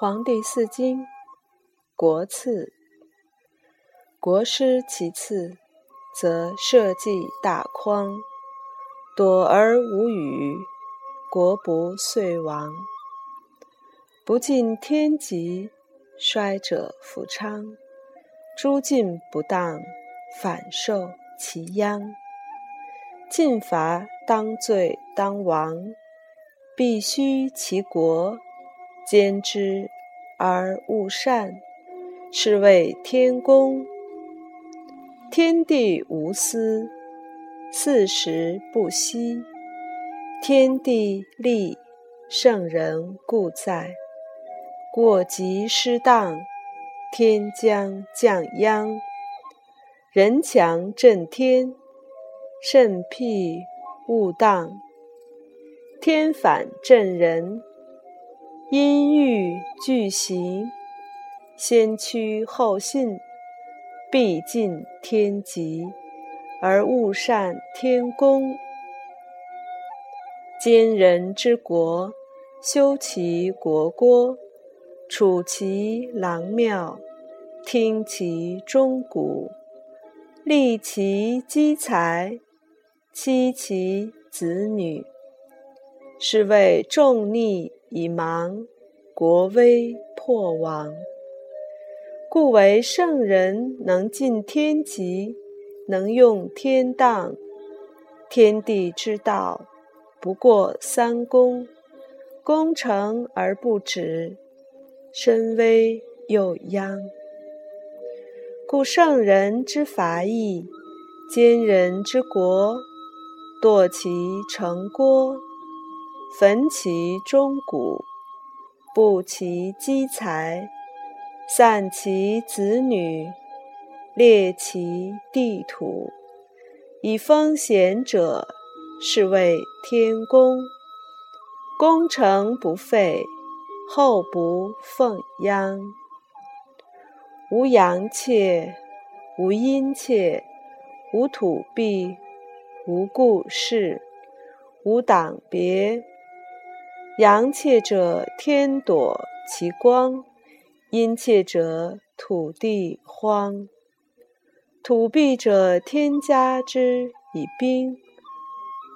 黄帝四经，国次。国师其次，则社稷大匡，躲而无语，国不遂亡。不尽天极，衰者复昌；诸尽不当，反受其殃。进伐当罪当亡，必须其国。兼之而勿善，是谓天公。天地无私，四时不息。天地利，圣人固在。过极失当，天将降殃。人强震天，慎辟勿当。天反震人。因欲俱行，先驱后信，必尽天极，而勿善天功。兼人之国，修其国郭，处其廊庙，听其钟鼓，立其积财，妻其子女，是谓众逆。以盲国威破亡，故为圣人能尽天极，能用天荡。天地之道，不过三公，功成而不止，身危又殃。故圣人之法义，奸人之国，堕其城郭。焚其钟鼓，布其积财，散其子女，裂其地土，以封贤者，是谓天公。功成不废，后不奉殃。无阳妾，无阴妾，无土婢，无故事，无党别。阳切者，天躲其光；阴切者，土地荒。土蔽者，天加之以兵；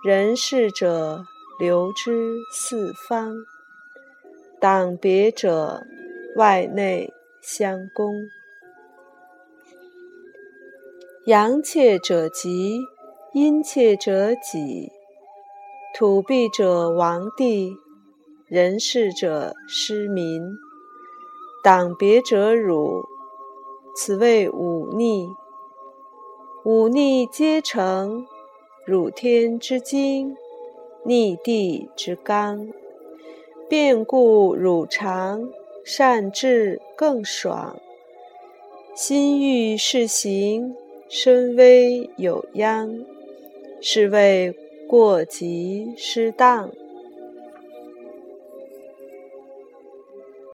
人事者，流之四方。党别者，外内相攻。阳切者吉，阴切者己。土蔽者亡地。人事者失民，党别者辱，此谓忤逆。忤逆皆成，辱天之精，逆地之刚。变故汝常，善治更爽。心欲事行，身危有殃，是谓过急失当。